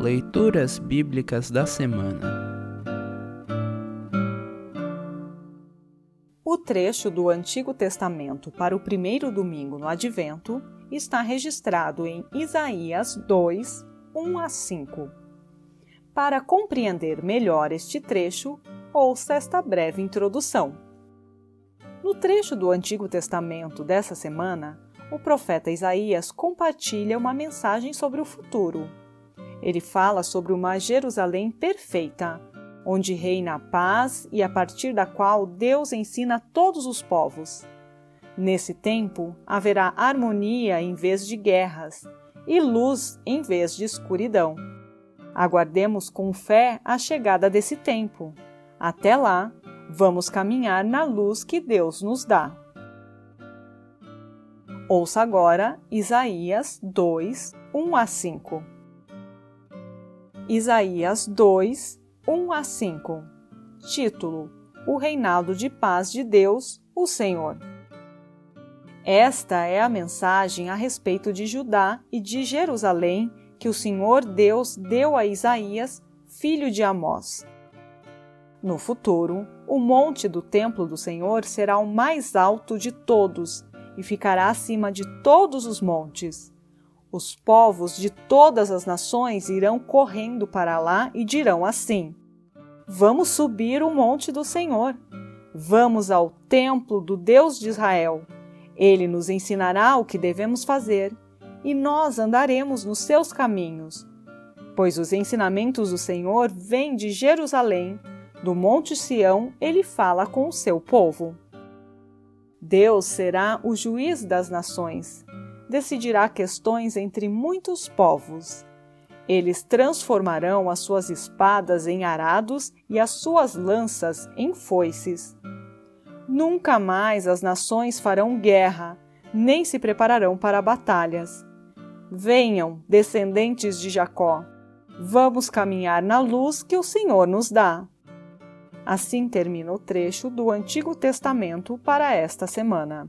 Leituras Bíblicas da Semana O trecho do Antigo Testamento para o primeiro domingo no Advento está registrado em Isaías 2, 1 a 5. Para compreender melhor este trecho, ouça esta breve introdução. No trecho do Antigo Testamento dessa semana, o profeta Isaías compartilha uma mensagem sobre o futuro ele fala sobre uma Jerusalém perfeita, onde reina a paz e a partir da qual Deus ensina todos os povos. Nesse tempo haverá harmonia em vez de guerras e luz em vez de escuridão. Aguardemos com fé a chegada desse tempo. Até lá, vamos caminhar na luz que Deus nos dá. Ouça agora Isaías 2, 1 a 5. Isaías 2, 1 a 5. Título: O reinado de paz de Deus, o Senhor. Esta é a mensagem a respeito de Judá e de Jerusalém que o Senhor Deus deu a Isaías, filho de Amós. No futuro, o monte do templo do Senhor será o mais alto de todos e ficará acima de todos os montes. Os povos de todas as nações irão correndo para lá e dirão assim: Vamos subir o monte do Senhor. Vamos ao templo do Deus de Israel. Ele nos ensinará o que devemos fazer e nós andaremos nos seus caminhos. Pois os ensinamentos do Senhor vêm de Jerusalém, do Monte Sião, ele fala com o seu povo. Deus será o juiz das nações decidirá questões entre muitos povos. Eles transformarão as suas espadas em arados e as suas lanças em foices. Nunca mais as nações farão guerra, nem se prepararão para batalhas. Venham, descendentes de Jacó, vamos caminhar na luz que o Senhor nos dá. Assim termina o trecho do Antigo Testamento para esta semana.